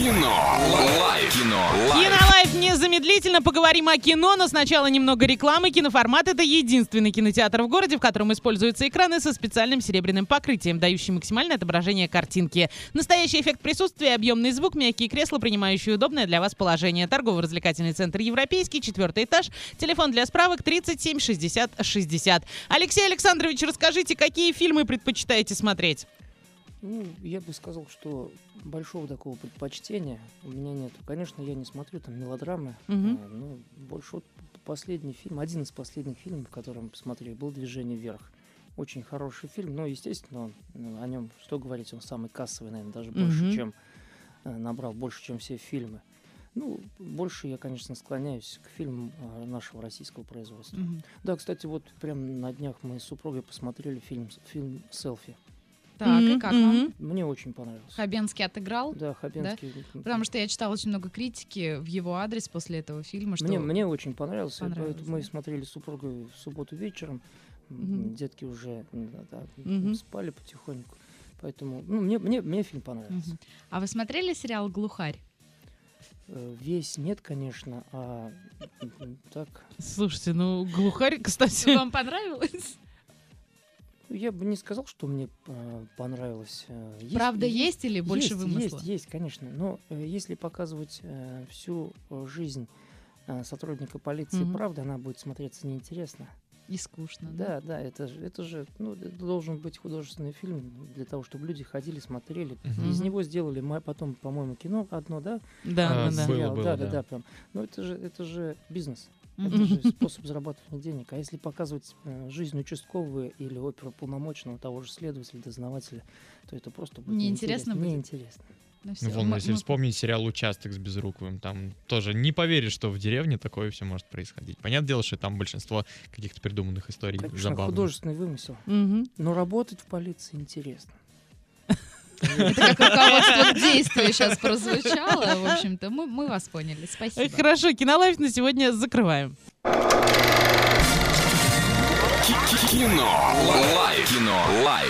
Кино. Лайф. Кино. Лайф. Кинолайф незамедлительно поговорим о кино, но сначала немного рекламы. Киноформат — это единственный кинотеатр в городе, в котором используются экраны со специальным серебряным покрытием, дающий максимальное отображение картинки. Настоящий эффект присутствия, объемный звук, мягкие кресла, принимающие удобное для вас положение. Торгово-развлекательный центр «Европейский», четвертый этаж. Телефон для справок 37 60 60. Алексей Александрович, расскажите, какие фильмы предпочитаете смотреть? Ну, я бы сказал, что большого такого предпочтения у меня нет. Конечно, я не смотрю там мелодрамы, а, но больше вот последний фильм, один из последних фильмов, который мы посмотрели, был «Движение вверх». Очень хороший фильм, но, естественно, он, о нем, что говорить, он самый кассовый, наверное, даже больше, Мгм. чем э, набрал, больше, чем все фильмы. Ну, больше я, конечно, склоняюсь к фильмам а, нашего российского производства. Мгм. Да, кстати, вот прям на днях мы с супругой посмотрели фильм, фильм «Селфи». Так, и как вам? Мне очень понравился. Хабенский отыграл? Да, Хабенский. Потому что я читала очень много критики в его адрес после этого фильма, что Мне, мне очень понравился. Понравилось, поэтому мы да. смотрели с супругой в субботу вечером. Мгм. Детки уже да, да, Мгм. спали потихоньку. Поэтому ну, мне, мне, мне фильм понравился. Мгм. А вы смотрели сериал «Глухарь»? Э, Весь нет, конечно, а так. Слушайте, ну, глухарь, кстати... Вам понравилось? Я бы не сказал, что мне э, понравилось. Э, есть- Правда есть или больше есть, вымысла? Есть, есть, конечно. Но э, если показывать э, всю э, жизнь э, сотрудника полиции Мгм. правда, она будет смотреться неинтересно. И скучно, да? Да, да, это же, это же, ну, это должен быть художественный фильм для того, чтобы люди ходили, смотрели. Мгм. Из него сделали ма- потом, по-моему, кино одно, да? Да, А, да, да. было, было, да, да, да. да, прям. Но это же, это же бизнес. Это же способ зарабатывания денег. А если показывать э, жизнь участкового или оперуполномоченного того же следователя, дознавателя, то это просто будет Неинтересно? Неинтересно. Ну, вон, мы- если мы- вспомнить сериал «Участок» с Безруковым, там тоже не поверишь, что в деревне такое все может происходить. Понятное дело, что там большинство каких-то придуманных историй Конечно, забавных. художественный вымысел. Мгм. Но работать в полиции интересно. Это как руководство к действию сейчас прозвучало. В общем-то, мы, мы вас поняли. Спасибо. Хорошо, кинолайф на сегодня закрываем. Кино. Лайф. Кино. Лайф.